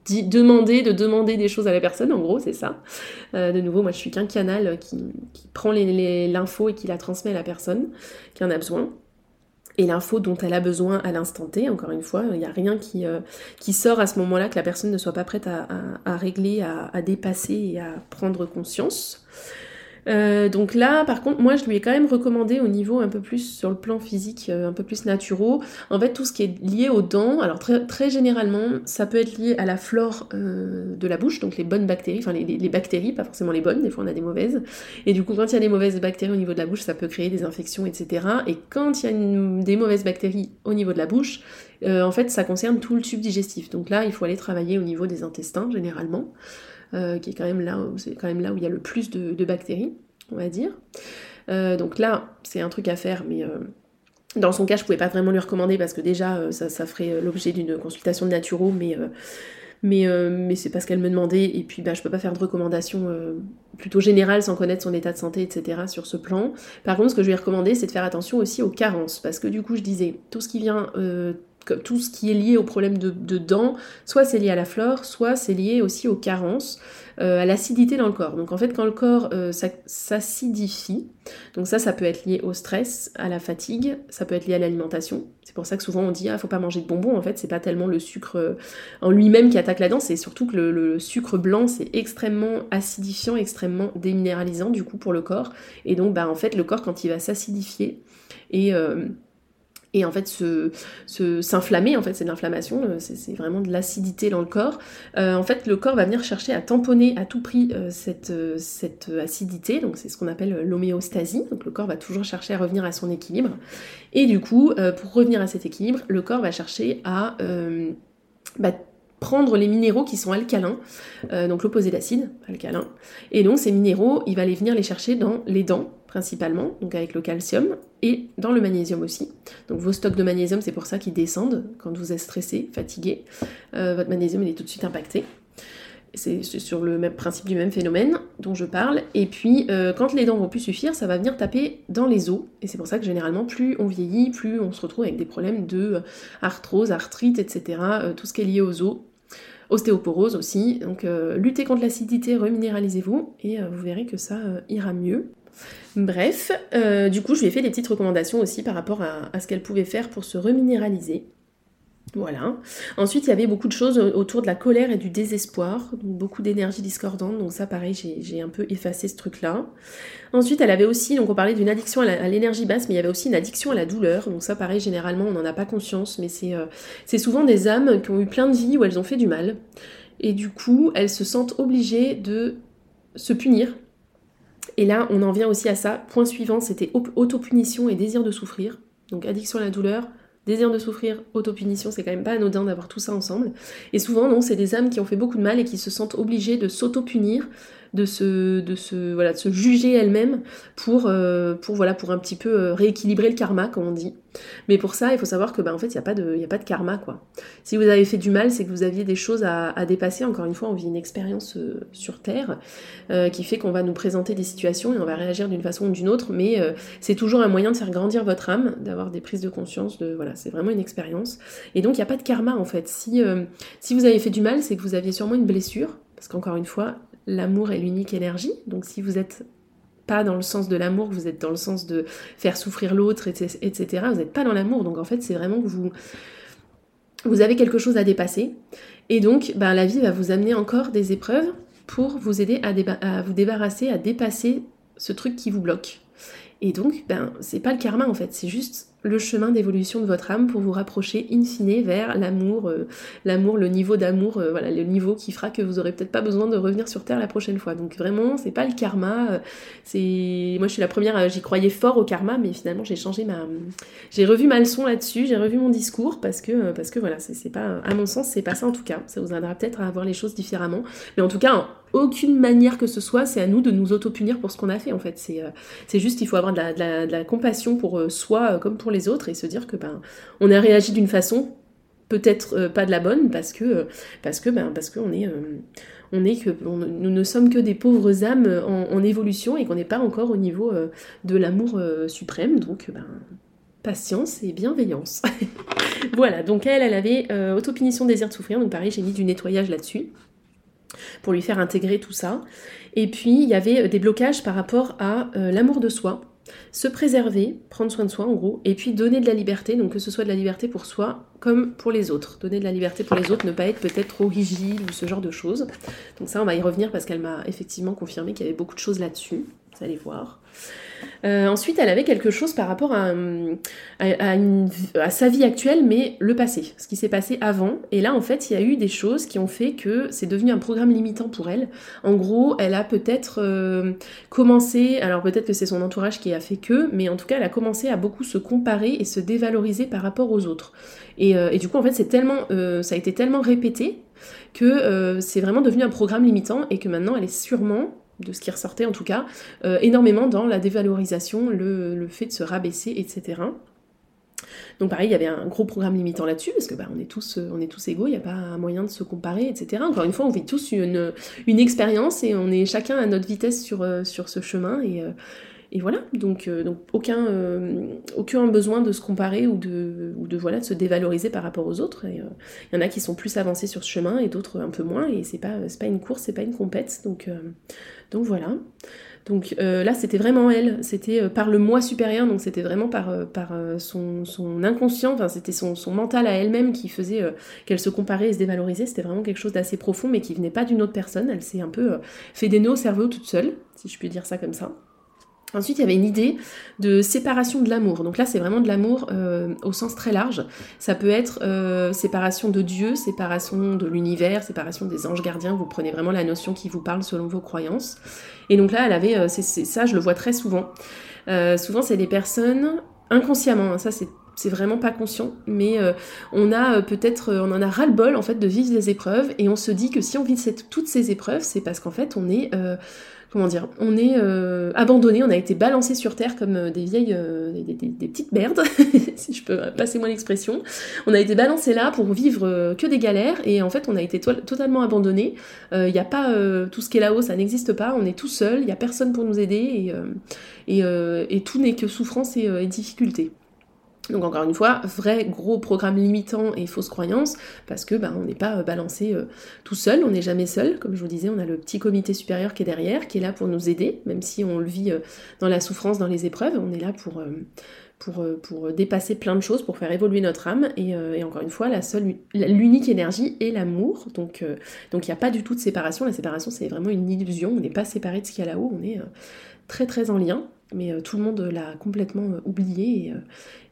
demander, de demander des choses à la personne, en gros, c'est ça. Euh, de nouveau, moi, je suis qu'un canal qui, prend l'info et qui la transmet à la personne qui en a besoin. Et l'info dont elle a besoin à l'instant T, encore une fois, il n'y a rien qui, euh, qui sort à ce moment-là que la personne ne soit pas prête à, régler, à, dépasser et à prendre conscience. Euh, donc là, par contre, moi, je lui ai quand même recommandé au niveau un peu plus sur le plan physique, euh, un peu plus naturel, en fait, tout ce qui est lié aux dents. Alors très, très généralement, ça peut être lié à la flore euh, de la bouche, donc les bonnes bactéries, enfin les, bactéries, pas forcément les bonnes, des fois on a des mauvaises. Et du coup, quand il y a des mauvaises bactéries au niveau de la bouche, ça peut créer des infections, etc. Et quand il y a des mauvaises bactéries au niveau de la bouche, en fait, ça concerne tout le tube digestif. Donc là, il faut aller travailler au niveau des intestins, généralement. Euh, qui est quand même là, c'est quand même là où il y a le plus de, bactéries, on va dire. Euh, donc là, c'est un truc à faire, mais euh, dans son cas, je pouvais pas vraiment lui recommander parce que déjà, ça, ferait l'objet d'une consultation de naturo, mais mais, mais c'est pas ce qu'elle me demandait, et puis bah, je peux pas faire de recommandations plutôt générales sans connaître son état de santé, etc. sur ce plan. Par contre, ce que je lui ai recommandé, c'est de faire attention aussi aux carences, parce que du coup, je disais, tout ce qui vient tout ce qui est lié au problème de, dents, soit c'est lié à la flore, soit c'est lié aussi aux carences, euh, à l'acidité dans le corps. Donc en fait, quand le corps euh, s'acidifie, donc ça, ça peut être lié au stress, à la fatigue, ça peut être lié à l'alimentation. C'est pour ça que souvent on dit ah faut pas manger de bonbons. En fait, c'est pas tellement le sucre euh, en lui-même qui attaque la dent, c'est surtout que le, sucre blanc c'est extrêmement acidifiant, extrêmement déminéralisant du coup pour le corps. Et donc bah en fait le corps quand il va s'acidifier et et en fait se, s'inflammer, en fait c'est de l'inflammation, euh, c'est, vraiment de l'acidité dans le corps. Euh, en fait le corps va venir chercher à tamponner à tout prix euh, cette, cette acidité, donc c'est ce qu'on appelle l'homéostasie, donc le corps va toujours chercher à revenir à son équilibre. Et du coup, pour revenir à cet équilibre, le corps va chercher à bah, prendre les minéraux qui sont alcalins, donc l'opposé d'acide, alcalin. Et donc ces minéraux, il va les venir les chercher dans les dents, principalement, donc avec le calcium, et dans le magnésium aussi. Donc vos stocks de magnésium, c'est pour ça qu'ils descendent quand vous êtes stressé, fatigué. Euh, votre magnésium, il est tout de suite impacté. C'est sur le même principe du même phénomène dont je parle. Et puis, euh, quand les dents vont plus suffire, ça va venir taper dans les os. Et c'est pour ça que généralement, plus on vieillit, plus on se retrouve avec des problèmes de euh, arthrose, arthrite, etc. tout ce qui est lié aux os. Ostéoporose aussi. Donc, luttez contre l'acidité, reminéralisez-vous et vous verrez que ça ira mieux. Bref, euh, du coup, je lui ai fait des petites recommandations aussi par rapport à, ce qu'elle pouvait faire pour se reminéraliser. Voilà. Ensuite, il y avait beaucoup de choses autour de la colère et du désespoir, donc beaucoup d'énergie discordante. Donc ça, pareil, j'ai un peu effacé ce truc-là. Ensuite, elle avait aussi, donc on parlait d'une addiction à l'énergie basse, mais il y avait aussi une addiction à la douleur. Donc ça, pareil, généralement, on n'en a pas conscience, mais c'est euh, souvent des âmes qui ont eu plein de vies où elles ont fait du mal. Et du coup, elles se sentent obligées de se punir. Et là, on en vient aussi à ça. Point suivant, c'était autopunition et désir de souffrir. Donc addiction à la douleur, désir de souffrir, autopunition, c'est quand même pas anodin d'avoir tout ça ensemble. Et souvent, non, c'est des âmes qui ont fait beaucoup de mal et qui se sentent obligées de s'auto-punir de se, de se, voilà, de se juger elle-même pour, euh, pour, voilà, pour un petit peu euh, rééquilibrer le karma, comme on dit. Mais pour ça, il faut savoir que bah, en fait, il n'y a, pas de, a pas de karma. quoi. Si vous avez fait du mal, c'est que vous aviez des choses à, dépasser. Encore une fois, on vit une expérience euh, sur Terre qui fait qu'on va nous présenter des situations et on va réagir d'une façon ou d'une autre. Mais c'est toujours un moyen de faire grandir votre âme, d'avoir des prises de conscience. De, voilà, c'est vraiment une expérience. Et donc, il n'y a pas de karma en fait. Si, si vous avez fait du mal, c'est que vous aviez sûrement une blessure. Parce qu'encore une fois, l'amour est l'unique énergie. Donc si vous n'êtes pas dans le sens de l'amour, vous êtes dans le sens de faire souffrir l'autre, etc., vous n'êtes pas dans l'amour. Donc en fait, c'est vraiment que vous, vous avez quelque chose à dépasser. Et donc, ben, la vie va vous amener encore des épreuves pour vous aider à, à vous débarrasser, à dépasser ce truc qui vous bloque. Et donc, ben, c'est pas le karma en fait, c'est juste le chemin d'évolution de votre âme pour vous rapprocher in fine vers l'amour, euh, l'amour, le niveau d'amour, euh, voilà, le niveau qui fera que vous aurez peut-être pas besoin de revenir sur Terre la prochaine fois. Donc vraiment, c'est pas le karma. Euh, c'est moi, je suis la première, j'y croyais fort au karma, mais finalement, j'ai changé ma, j'ai revu ma leçon là-dessus, j'ai revu mon discours parce que parce que voilà, c'est pas, à mon sens, c'est pas ça en tout cas. Ça vous aidera peut-être à voir les choses différemment, mais en tout cas, aucune manière que ce soit, c'est à nous de nous auto-punir pour ce qu'on a fait en fait. C'est, euh, juste, il faut avoir de la, compassion pour euh, soi euh, comme pour les autres et se dire que ben, on a réagi d'une façon peut-être pas de la bonne parce que parce que ben, parce qu'on est on est que nous ne sommes que des pauvres âmes en, évolution et qu'on n'est pas encore au niveau de l'amour suprême donc ben, patience et bienveillance. voilà, donc elle, elle avait autopunition, désir de souffrir, donc pareil, j'ai mis du nettoyage là-dessus pour lui faire intégrer tout ça. Et puis, il y avait des blocages par rapport à euh, l'amour de soi, se préserver, prendre soin de soi en gros, et puis donner de la liberté, donc que ce soit de la liberté pour soi comme pour les autres. Donner de la liberté pour les autres, ne pas être peut-être trop rigide ou ce genre de choses. Donc ça, on va y revenir parce qu'elle m'a effectivement confirmé qu'il y avait beaucoup de choses là-dessus. Allez voir. Euh, ensuite, elle avait quelque chose par rapport à, à, sa vie actuelle, mais le passé, ce qui s'est passé avant. Et là, en fait, il y a eu des choses qui ont fait que c'est devenu un programme limitant pour elle. En gros, elle a peut-être euh, commencé, alors peut-être que c'est son entourage qui a fait que, mais en tout cas, elle a commencé à beaucoup se comparer et se dévaloriser par rapport aux autres. Et, euh, et du coup, en fait, c'est tellement, ça a été tellement répété que c'est vraiment devenu un programme limitant et que maintenant, elle est sûrement de ce qui ressortait en tout cas, euh, énormément dans la dévalorisation, le, fait de se rabaisser, etc. Donc pareil, il y avait un gros programme limitant là-dessus, parce que bah, on, est tous, tous égaux, il n'y a pas moyen de se comparer, etc. Encore une fois, on vit tous une, expérience et on est chacun à notre vitesse sur, euh, sur ce chemin. Euh, et voilà, donc, euh, donc aucun, euh, aucun besoin de se comparer ou de, ou de, voilà, de se dévaloriser par rapport aux autres. Il y en a qui sont plus avancés sur ce chemin et d'autres un peu moins, et c'est pas, pas une course, c'est pas une compète, donc, euh, donc voilà. Donc là, c'était vraiment elle, c'était par le moi supérieur, donc c'était vraiment par, par son, son, inconscient, enfin c'était son, son, mental à elle-même qui faisait qu'elle se comparait et se dévalorisait, c'était vraiment quelque chose d'assez profond, mais qui venait pas d'une autre personne, elle s'est un peu fait des nœuds au cerveau toute seule, si je puis dire ça comme ça. Ensuite, il y avait une idée de séparation de l'amour. Donc là, c'est vraiment de l'amour euh, au sens très large. Ça peut être euh, séparation de Dieu, séparation de l'univers, séparation des anges gardiens. Vous prenez vraiment la notion qui vous parle selon vos croyances. Et donc là, elle avait, euh, ça, je le vois très souvent. souvent, c'est des personnes inconsciemment. Hein, ça, c'est c'est vraiment pas conscient, mais on a peut-être, on en a ras-le-bol en fait de vivre des épreuves et on se dit que si on vit toutes ces épreuves, c'est parce qu'en fait on est comment dire, on est euh, abandonné, on a été balancé sur terre comme euh, des vieilles, euh, des, petites merdes, si je peux passer mon expression. On a été balancé là pour vivre que des galères et en fait on a été totalement abandonné. Il n'y a pas tout ce qui est là-haut, ça n'existe pas. On est tout seul, il n'y a personne pour nous aider et, et, tout n'est que souffrance et, et difficulté. Donc encore une fois, vrai gros programme limitant et fausse croyance, parce que bah, on n'est pas euh, balancé euh, tout seul, on n'est jamais seul, comme je vous disais, on a le petit comité supérieur qui est derrière, qui est là pour nous aider, même si on le vit euh, dans la souffrance, dans les épreuves, on est là pour, pour, pour dépasser plein de choses, pour faire évoluer notre âme. Et, encore une fois, la seule, l'unique énergie est l'amour. Donc donc il n'y a pas du tout de séparation. La séparation, c'est vraiment une illusion. On n'est pas séparé de ce qu'il y a là-haut. On est très très en lien mais euh, tout le monde l'a complètement euh, oublié. Et, euh,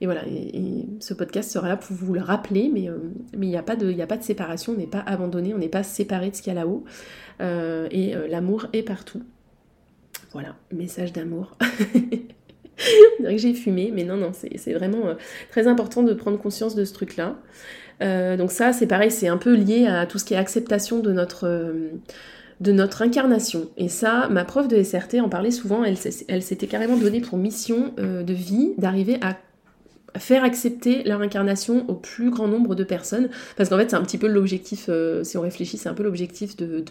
voilà, et, ce podcast sera là pour vous le rappeler, mais il n'y a, pas de, a pas de séparation, on n'est pas abandonné, on n'est pas séparé de ce qu'il y a là-haut. et l'amour est partout. Voilà, message d'amour. on dirait que j'ai fumé, mais non, non, c'est vraiment très important de prendre conscience de ce truc-là. donc ça, c'est pareil, c'est un peu lié à tout ce qui est acceptation de notre de notre incarnation. Et ça, ma prof de SRT en parlait souvent, elle, elle s'était carrément donnée pour mission euh, de vie d'arriver à faire accepter leur incarnation au plus grand nombre de personnes. Parce qu'en fait, c'est un petit peu l'objectif, euh, si on réfléchit, c'est un peu l'objectif de,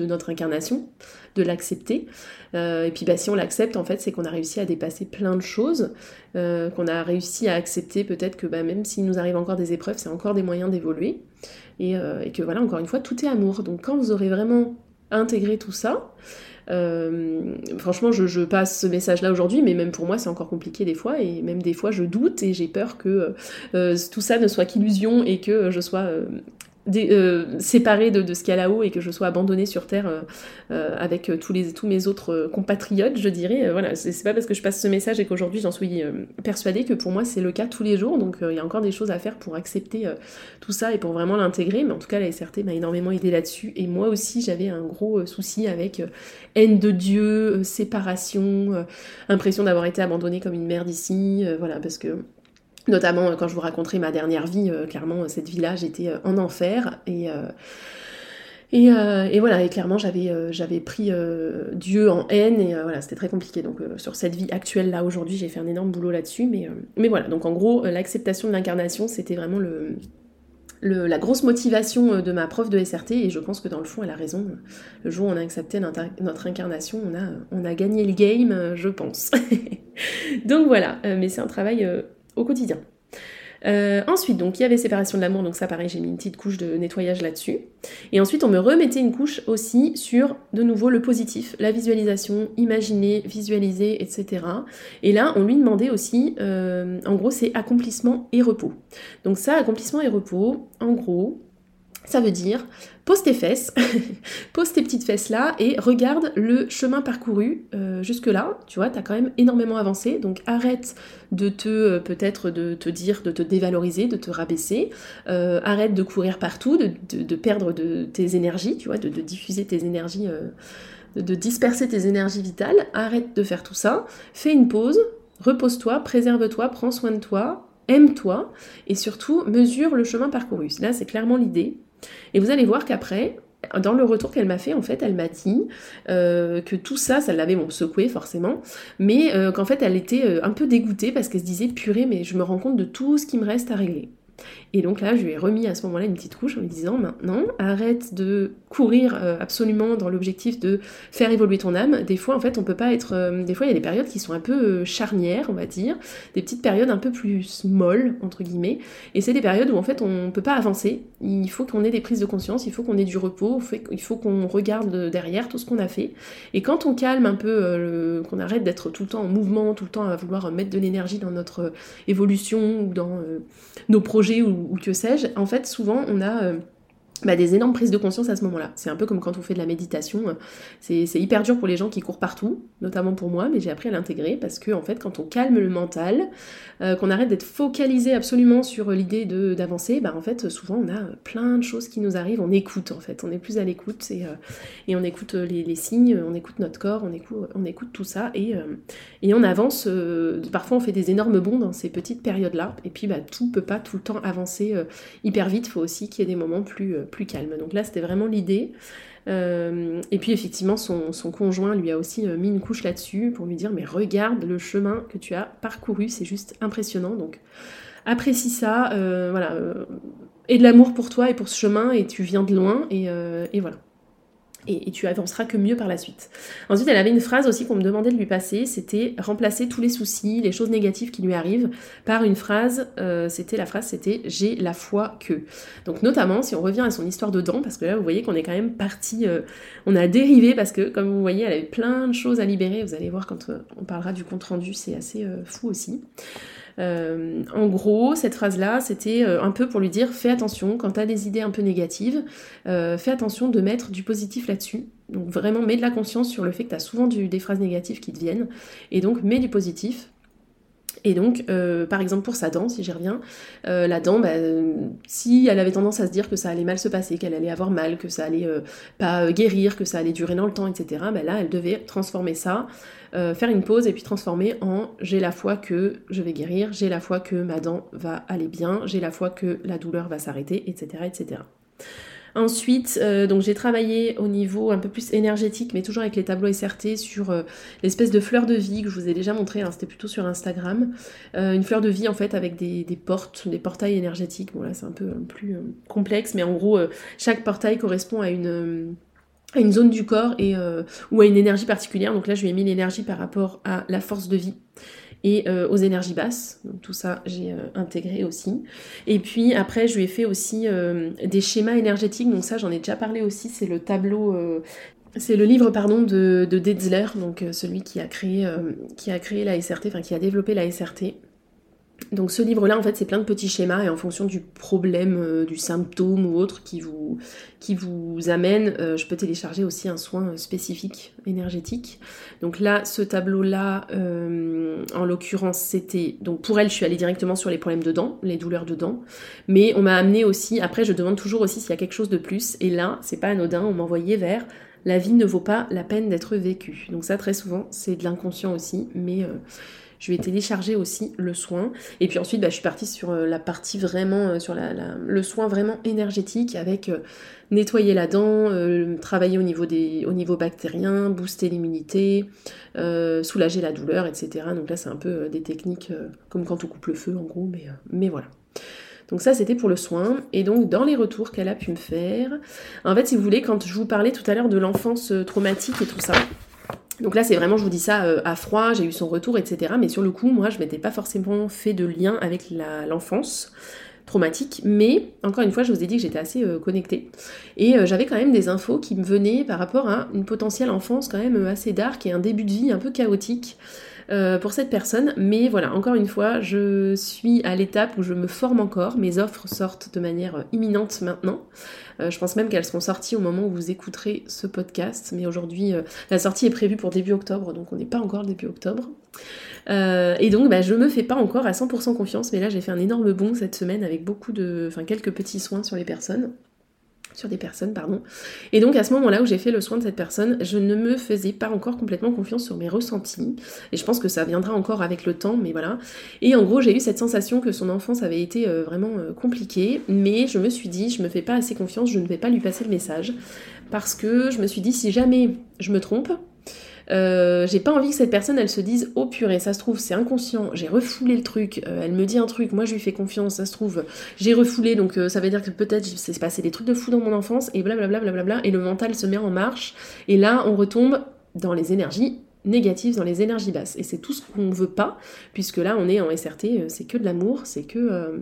notre incarnation, de l'accepter. Euh, et puis, bah, si on l'accepte, en fait, c'est qu'on a réussi à dépasser plein de choses, qu'on a réussi à accepter peut-être que bah, même s'il nous arrive encore des épreuves, c'est encore des moyens d'évoluer. Et, et que voilà, encore une fois, tout est amour. Donc quand vous aurez vraiment intégrer tout ça. Euh, franchement, je, passe ce message-là aujourd'hui, mais même pour moi, c'est encore compliqué des fois, et même des fois, je doute et j'ai peur que euh, tout ça ne soit qu'illusion et que je sois euh, séparée de, ce qu'il y a là-haut et que je sois abandonnée sur Terre euh, euh, avec tous, les, tous mes autres compatriotes, je dirais. voilà, c'est pas parce que je passe ce message et qu'aujourd'hui j'en suis persuadée que pour moi c'est le cas tous les jours. Donc il y a encore des choses à faire pour accepter tout ça et pour vraiment l'intégrer. Mais en tout cas, la SRT m'a énormément aidé là-dessus. Et moi aussi, j'avais un gros souci avec haine de Dieu, séparation, impression d'avoir été abandonnée comme une merde ici. voilà, parce que Notamment euh, quand je vous raconterai ma dernière vie, euh, clairement cette vie-là, j'étais euh, en enfer et voilà, et clairement j'avais pris Dieu en haine et voilà, c'était très compliqué. Donc sur cette vie actuelle là aujourd'hui, j'ai fait un énorme boulot là-dessus, mais voilà. Donc en gros, l'acceptation de l'incarnation, c'était vraiment la grosse motivation de ma prof de SRT et je pense que dans le fond elle a raison. Le jour où on a accepté notre, incarnation, on a gagné le game, je pense. Donc voilà, mais c'est un travail quotidien. Euh, ensuite, donc il y avait séparation de l'amour, donc ça pareil, j'ai mis une petite couche de nettoyage là-dessus. Et ensuite, on me remettait une couche aussi sur de nouveau le positif, la visualisation, imaginer, visualiser, etc. Et là, on lui demandait aussi, euh, en gros, c'est accomplissement et repos. Donc ça, accomplissement et repos, en gros, ça veut dire pose tes fesses, pose tes petites fesses là et regarde le chemin parcouru euh, jusque-là. Tu vois, tu as quand même énormément avancé, donc arrête de te euh, peut-être de te dire, de te dévaloriser, de te rabaisser. Euh, arrête de courir partout, de, perdre tes énergies, tu vois, de, diffuser tes énergies, de disperser tes énergies vitales. Arrête de faire tout ça. Fais une pause, repose-toi, préserve-toi, prends soin de toi, aime-toi et surtout mesure le chemin parcouru. Là, c'est clairement l'idée. Et vous allez voir qu'après, dans le retour qu'elle m'a fait, en fait, elle m'a dit euh, que tout ça, ça l'avait secoué forcément, mais euh, qu'en fait, elle était euh, un peu dégoûtée parce qu'elle se disait purée, mais je me rends compte de tout ce qui me reste à régler. Et donc là, je lui ai remis à ce moment-là une petite couche en lui disant maintenant, arrête de courir euh, absolument dans l'objectif de faire évoluer ton âme. Des fois, en fait, on peut pas être. Euh, des fois, il y a des périodes qui sont un peu euh, charnières, on va dire, des petites périodes un peu plus molles entre guillemets. Et c'est des périodes où en fait, on peut pas avancer. Il faut qu'on ait des prises de conscience, il faut qu'on ait du repos, il faut qu'on regarde derrière tout ce qu'on a fait. Et quand on calme un peu, qu'on arrête d'être tout le temps en mouvement, tout le temps à vouloir mettre de l'énergie dans notre évolution ou dans nos projets ou, que sais-je, en fait, souvent, on a euh, bah, des énormes prises de conscience à ce moment-là. C'est un peu comme quand on fait de la méditation. C'est hyper dur pour les gens qui courent partout, notamment pour moi, mais j'ai appris à l'intégrer parce que en fait, quand on calme le mental, euh, qu'on arrête d'être focalisé absolument sur l'idée d'avancer, bah en fait, souvent on a plein de choses qui nous arrivent. On écoute en fait, on est plus à l'écoute et, euh, et, on écoute les, signes, on écoute notre corps, on écoute, on écoute tout ça et, euh, et on avance. parfois, on fait des énormes bonds dans ces petites périodes-là. Et puis, bah, tout peut pas tout le temps avancer hyper vite. Il faut aussi qu'il y ait des moments plus plus calme. Donc là, c'était vraiment l'idée. Euh, et puis effectivement, son, conjoint lui a aussi euh, mis une couche là-dessus pour lui dire mais regarde le chemin que tu as parcouru, c'est juste impressionnant. Donc apprécie ça, euh, voilà, et de l'amour pour toi et pour ce chemin et tu viens de loin et voilà et, tu avanceras que mieux par la suite. Ensuite, elle avait une phrase aussi qu'on me demandait de lui passer, c'était remplacer tous les soucis, les choses négatives qui lui arrivent par une phrase, euh, c'était la phrase, c'était j'ai la foi que. Donc notamment, si on revient à son histoire de dents, parce que là, vous voyez qu'on est quand même parti, euh, on a dérivé parce que, comme vous voyez, elle avait plein de choses à libérer. Vous allez voir quand euh, on parlera du compte rendu, c'est assez fou aussi. En gros, cette phrase-là, c'était un peu pour lui dire fais attention quand tu des idées un peu négatives, fais attention de mettre du positif là-dessus. Donc vraiment, mets de la conscience sur le fait que tu souvent des phrases négatives qui te viennent, et donc mets du positif. Et donc, euh, par exemple, pour sa dent, si j'y reviens, euh, la dent, bah, si elle avait tendance à se dire que ça allait mal se passer, qu'elle allait avoir mal, que ça allait euh, pas guérir, que ça allait durer dans le temps, etc., bah, là, elle devait transformer ça, faire une pause et puis transformer en j'ai la foi que je vais guérir, j'ai la foi que ma dent va aller bien, j'ai la foi que la douleur va s'arrêter, etc., etc. Ensuite, euh, donc j'ai travaillé au niveau un peu plus énergétique, mais toujours avec les tableaux SRT sur euh, l'espèce de fleur de vie que je vous ai déjà montré, hein, c'était plutôt sur Instagram. Euh, une fleur de vie en fait avec des, portes, des portails énergétiques. Bon là c'est un peu plus complexe, mais en gros chaque portail correspond à une zone du corps ou à une énergie particulière. Donc là je lui ai mis l'énergie par rapport à la force de vie et euh, aux énergies basses. Donc tout ça, j'ai euh, intégré aussi. Et puis après, je lui ai fait aussi euh, des schémas énergétiques. Donc ça, j'en ai déjà parlé aussi. C'est le tableau. c'est le livre pardon de, de Detzler, donc celui qui a créé qui a créé la SRT, enfin qui a développé la SRT. Donc ce livre-là, en fait, c'est plein de petits schémas et en fonction du problème, euh, du symptôme ou autre qui vous, amène, euh, je peux télécharger aussi un soin spécifique énergétique. Donc là, ce tableau-là, euh, en l'occurrence, c'était... Donc pour elle, je suis allée directement sur les problèmes de dents, les douleurs de dents. Mais on m'a amené aussi, après je demande toujours aussi s'il y a quelque chose de plus. Et là, c'est pas anodin, on m'a envoyé vers la vie ne vaut pas la peine d'être vécue. Donc ça, très souvent, c'est de l'inconscient aussi, mais je vais télécharger aussi le soin. Et puis ensuite, bah, je suis partie sur euh, la partie vraiment, euh, sur la, le soin vraiment énergétique avec euh, nettoyer la dent, travailler au niveau, des, au niveau bactérien, booster l'immunité, soulager la douleur, etc. Donc là, c'est un peu des techniques comme quand on coupe le feu en gros, mais, mais voilà. Donc ça, c'était pour le soin. Et donc, dans les retours qu'elle a pu me faire, en fait, si vous voulez, quand je vous parlais tout à l'heure de l'enfance traumatique et tout ça, donc là, c'est vraiment, je vous dis ça euh, à froid, j'ai eu son retour, etc. Mais sur le coup, moi, je m'étais pas forcément fait de lien avec l'enfance traumatique, mais encore une fois, je vous ai dit que j'étais assez euh, connectée. Et euh, j'avais quand même des infos qui me venaient par rapport à une potentielle enfance quand même assez dark et un début de vie un peu chaotique. Pour cette personne. Mais voilà, encore une fois, je suis à l'étape où je me forme encore. Mes offres sortent de manière imminente maintenant. Euh, je pense même qu'elles seront sorties au moment où vous écouterez ce podcast. Mais aujourd'hui, euh, la sortie est prévue pour début octobre, donc on n'est pas encore début octobre. Euh, et donc, bah, je me fais pas encore à 100% confiance, mais là, j'ai fait un énorme bond cette semaine avec beaucoup de, enfin, quelques petits soins sur les personnes sur des personnes, pardon. Et donc à ce moment-là où j'ai fait le soin de cette personne, je ne me faisais pas encore complètement confiance sur mes ressentis. Et je pense que ça viendra encore avec le temps, mais voilà. Et en gros, j'ai eu cette sensation que son enfance avait été euh, vraiment euh, compliquée, mais je me suis dit, je me fais pas assez confiance, je ne vais pas lui passer le message. Parce que je me suis dit, si jamais je me trompe, euh, j'ai pas envie que cette personne elle se dise oh purée ça se trouve c'est inconscient j'ai refoulé le truc euh, elle me dit un truc moi je lui fais confiance ça se trouve j'ai refoulé donc euh, ça veut dire que peut-être c'est passé des trucs de fou dans mon enfance et blablabla bla et le mental se met en marche et là on retombe dans les énergies négatives dans les énergies basses. Et c'est tout ce qu'on veut pas puisque là on est en SRT c'est que de l'amour c'est que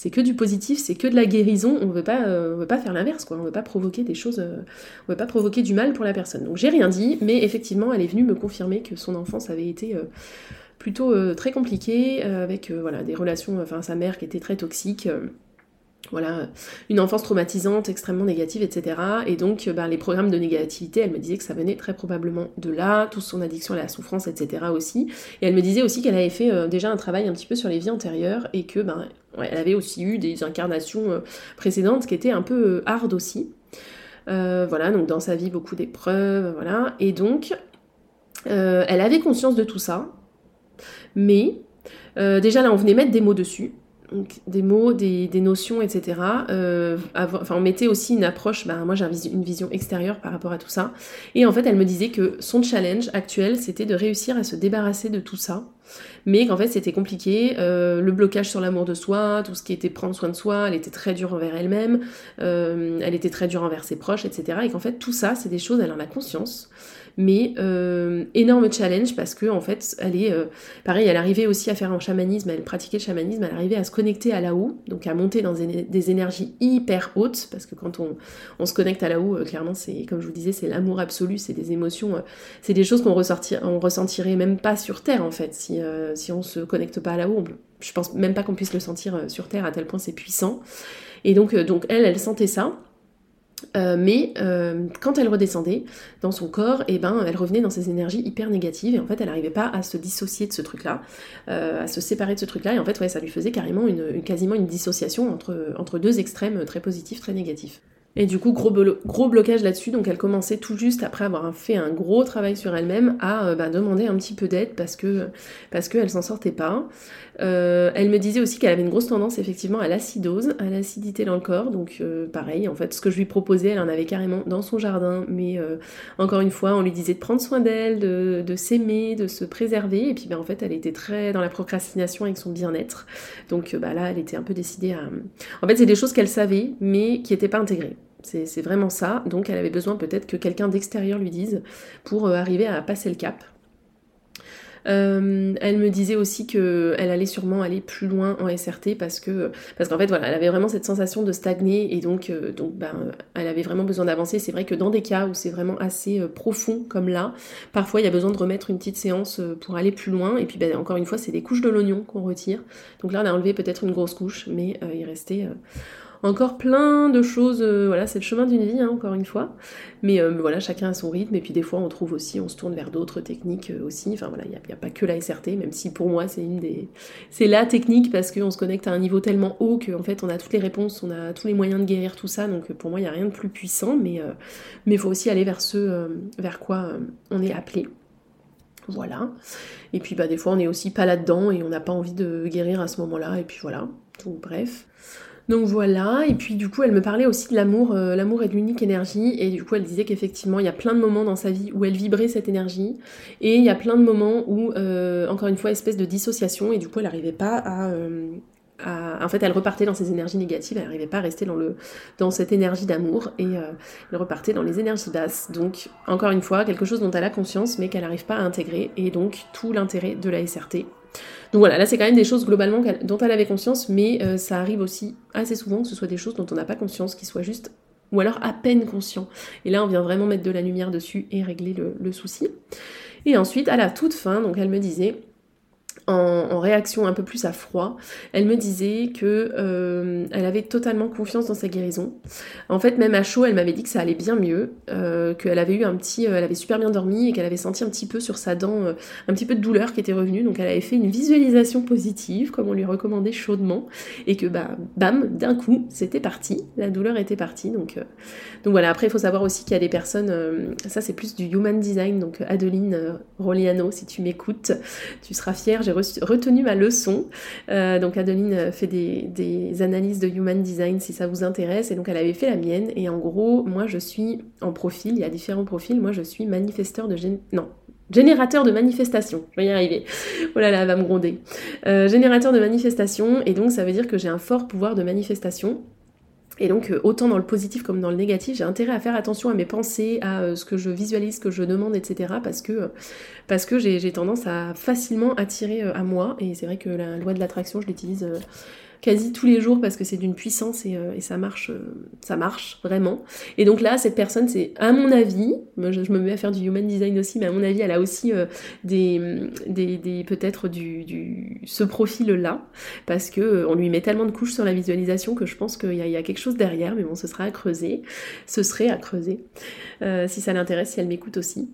c'est que du positif, c'est que de la guérison. On veut euh, veut pas faire l'inverse, quoi. On veut pas provoquer des choses, euh, on veut pas provoquer du mal pour la personne. Donc j'ai rien dit, mais effectivement, elle est venue me confirmer que son enfance avait été euh, plutôt très compliquée, avec voilà des relations, enfin sa mère qui était très toxique voilà, une enfance traumatisante, extrêmement négative, etc. Et donc, bah, les programmes de négativité, elle me disait que ça venait très probablement de là, toute son addiction à la souffrance, etc. aussi. Et elle me disait aussi qu'elle avait fait euh, déjà un travail un petit peu sur les vies antérieures et que, ben, elle avait aussi eu des incarnations euh, précédentes qui étaient un peu euh, hard aussi. voilà, donc dans sa vie, beaucoup d'épreuves, voilà. Et donc, elle avait conscience de tout ça, mais déjà là, on venait mettre des mots dessus des mots, des, notions, etc. Euh, enfin, on mettait aussi une approche, bah, moi j'ai une vision extérieure par rapport à tout ça. Et en fait, elle me disait que son challenge actuel, c'était de réussir à se débarrasser de tout ça. Mais qu'en fait, c'était compliqué. Euh, le blocage sur l'amour de soi, tout ce qui était prendre soin de soi, elle était très dure envers elle-même, euh, elle était très dure envers ses proches, etc. Et qu'en fait, tout ça, c'est des choses, elle en a conscience mais euh, énorme challenge parce que en fait elle est euh, pareil elle arrivait aussi à faire un chamanisme elle pratiquait le chamanisme elle arrivait à se connecter à la haut donc à monter dans des énergies hyper hautes parce que quand on, on se connecte à la haut euh, clairement c'est comme je vous disais c'est l'amour absolu c'est des émotions c'est des choses qu'on on ressentirait même pas sur terre en fait si, si on se connecte pas à la haut je pense même pas qu'on puisse le sentir sur Terre à tel point c'est puissant. Et donc, donc elle, elle sentait ça. Euh, mais euh, quand elle redescendait dans son corps, et eh ben, elle revenait dans ses énergies hyper négatives et en fait elle n'arrivait pas à se dissocier de ce truc-là, euh, à se séparer de ce truc-là et en fait ouais, ça lui faisait carrément une, quasiment une dissociation entre, entre deux extrêmes très positifs, très négatifs. Et du coup, gros, blocage là-dessus, donc elle commençait tout juste après avoir fait un gros travail sur elle-même à bah, demander un petit peu d'aide parce que parce qu'elle s'en sortait pas. Euh, elle me disait aussi qu'elle avait une grosse tendance effectivement à l'acidose, à l'acidité dans le corps. Donc euh, pareil, en fait, ce que je lui proposais, elle en avait carrément dans son jardin. Mais euh, encore une fois, on lui disait de prendre soin d'elle, de, s'aimer, de se préserver. Et puis ben, en fait, elle était très dans la procrastination avec son bien-être. Donc bah, là, elle était un peu décidée à... En fait, c'est des choses qu'elle savait, mais qui n'étaient pas intégrées. C'est vraiment ça. Donc elle avait besoin peut-être que quelqu'un d'extérieur lui dise pour arriver à passer le cap. Euh, elle me disait aussi qu'elle allait sûrement aller plus loin en SRT parce que parce qu'en fait voilà, elle avait vraiment cette sensation de stagner et donc euh, ben elle avait vraiment besoin d'avancer. C'est vrai que dans des cas où c'est vraiment assez euh, profond comme là, parfois il y a besoin de remettre une petite séance pour aller plus loin et puis ben, encore une fois c'est des couches de l'oignon qu'on retire. Donc là on a enlevé peut-être une grosse couche, mais il restait encore plein de choses, euh, voilà, c'est le chemin d'une vie, hein, encore une fois. Mais euh, voilà, chacun a son rythme, et puis des fois on trouve aussi, on se tourne vers d'autres techniques euh, aussi. Enfin voilà, il n'y a, pas que la SRT, même si pour moi c'est une des. C'est la technique parce qu'on se connecte à un niveau tellement haut qu'en fait on a toutes les réponses, on a tous les moyens de guérir tout ça, donc pour moi il n'y a rien de plus puissant, mais il faut aussi aller vers ce vers quoi on est appelé. Voilà. Et puis bah des fois on est aussi pas là-dedans et on n'a pas envie de guérir à ce moment-là, et puis voilà. Donc bref. Donc voilà, et puis du coup elle me parlait aussi de l'amour, euh, l'amour est l'unique énergie, et du coup elle disait qu'effectivement il y a plein de moments dans sa vie où elle vibrait cette énergie, et il y a plein de moments où, euh, encore une fois, espèce de dissociation, et du coup elle n'arrivait pas euh, à, En fait elle repartait dans ses énergies négatives, elle n'arrivait pas à rester dans, le, dans cette énergie d'amour, et elle repartait dans les énergies basses. Donc encore une fois, quelque chose dont elle a conscience, mais qu'elle n'arrive pas à intégrer, et donc tout l'intérêt de la SRT donc voilà, là c'est quand même des choses globalement dont elle avait conscience, mais euh, ça arrive aussi assez souvent que ce soit des choses dont on n'a pas conscience, qui soient juste, ou alors à peine conscient. Et là on vient vraiment mettre de la lumière dessus et régler le, le souci. Et ensuite, à la toute fin, donc elle me disait, en, réaction un peu plus à froid, elle me disait que euh, elle avait totalement confiance dans sa guérison. En fait, même à chaud, elle m'avait dit que ça allait bien mieux, euh, qu'elle avait eu un petit, euh, elle avait super bien dormi et qu'elle avait senti un petit peu sur sa dent un petit peu de douleur qui était revenue. Donc elle avait fait une visualisation positive, comme on lui recommandait chaudement, et que bah bam, d'un coup, c'était parti, la douleur était partie. Donc voilà. Après, il faut savoir aussi qu'il y a des personnes, ça c'est plus du human design. Donc Adeline Roliano, si tu m'écoutes, tu seras fière j'ai retenu ma leçon. Euh, donc Adeline fait des, analyses de human design si ça vous intéresse. Et donc elle avait fait la mienne. Et en gros, moi je suis en profil, il y a différents profils. Moi je suis manifesteur de... Non, générateur de manifestation. Je vais y arriver. Oh là là, elle va me gronder. Euh, générateur de manifestation, et donc ça veut dire que j'ai un fort pouvoir de manifestation. Et donc, euh, autant dans le positif comme dans le négatif, j'ai intérêt à faire attention à mes pensées, à euh, ce que je visualise, ce que je demande, etc. Parce que, euh, parce que j'ai tendance à facilement attirer à moi. Et c'est vrai que la loi de l'attraction, je l'utilise quasi tous les jours parce que c'est d'une puissance et, euh, ça marche, euh, ça marche vraiment. Et donc là, cette personne, c'est à mon avis, je, me mets à faire du human design aussi, mais à mon avis, elle a aussi euh, des, des, peut-être du, du, ce profil-là parce que on lui met tellement de couches sur la visualisation que je pense qu'il y, a quelque chose derrière, mais bon, ce sera à creuser, ce serait à creuser si ça l'intéresse, si elle m'écoute aussi.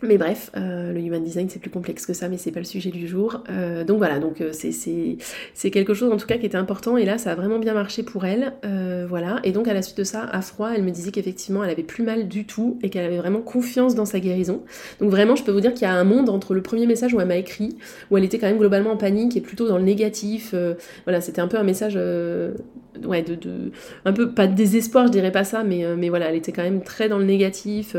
Mais bref, euh, le human design c'est plus complexe que ça, mais c'est pas le sujet du jour. Euh, donc voilà, donc euh, c'est quelque chose en tout cas qui était important et là ça a vraiment bien marché pour elle, voilà. Et donc à la suite de ça, à froid, elle me disait qu'effectivement elle avait plus mal du tout et qu'elle avait vraiment confiance dans sa guérison. Donc vraiment, je peux vous dire qu'il y a un monde entre le premier message où elle m'a écrit, où elle était quand même globalement en panique et plutôt dans le négatif. voilà, c'était un peu un message, ouais, un peu pas de désespoir, je dirais pas ça, mais mais voilà, elle était quand même très dans le négatif,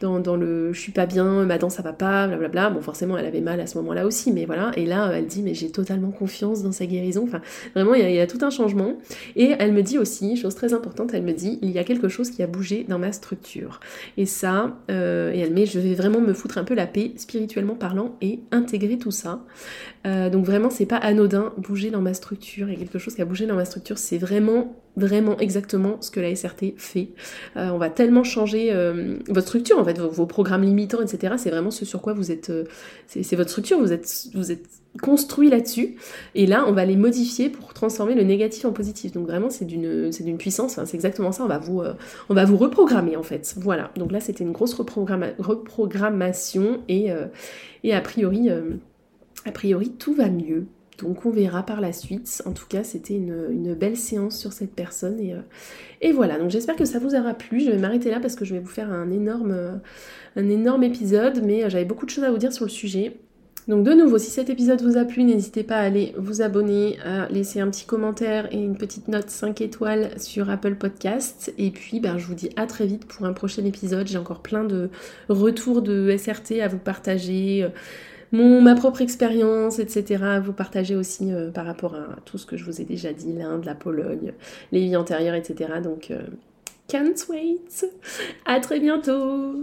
dans, dans le je suis pas bien ma dent ça va pas, blablabla. Bon, forcément, elle avait mal à ce moment-là aussi, mais voilà. Et là, elle dit, mais j'ai totalement confiance dans sa guérison. Enfin, vraiment, il y, a, tout un changement. Et elle me dit aussi, chose très importante, elle me dit, il y a quelque chose qui a bougé dans ma structure. Et ça, euh, et elle met, je vais vraiment me foutre un peu la paix, spirituellement parlant, et intégrer tout ça. Euh, donc vraiment, c'est pas anodin, bouger dans ma structure. Et quelque chose qui a bougé dans ma structure, c'est vraiment vraiment vraiment exactement ce que la SRT fait. Euh, on va tellement changer euh, votre structure, en fait, vos, programmes limitants, etc. C'est vraiment ce sur quoi vous êtes, euh, c'est votre structure, vous êtes, vous êtes construit là-dessus. Et là, on va les modifier pour transformer le négatif en positif. Donc vraiment, c'est d'une, puissance. c'est exactement ça. On va vous, on va vous reprogrammer en fait. Voilà. Donc là, c'était une grosse reprogrammation et, et a priori, a priori, tout va mieux. Donc on verra par la suite. En tout cas, c'était une, belle séance sur cette personne. Et, euh, et voilà, donc j'espère que ça vous aura plu. Je vais m'arrêter là parce que je vais vous faire un énorme, épisode, mais euh, j'avais beaucoup de choses à vous dire sur le sujet. Donc de nouveau, si cet épisode vous a plu, n'hésitez pas à aller vous abonner, à laisser un petit commentaire et une petite note 5 étoiles sur Apple Podcast. Et puis ben, je vous dis à très vite pour un prochain épisode. J'ai encore plein de retours de SRT à vous partager mon, ma propre expérience, etc. vous partager aussi euh, par rapport à tout ce que je vous ai déjà dit, l'Inde, la Pologne, les vies antérieures, etc. Donc, euh, can't wait. À très bientôt.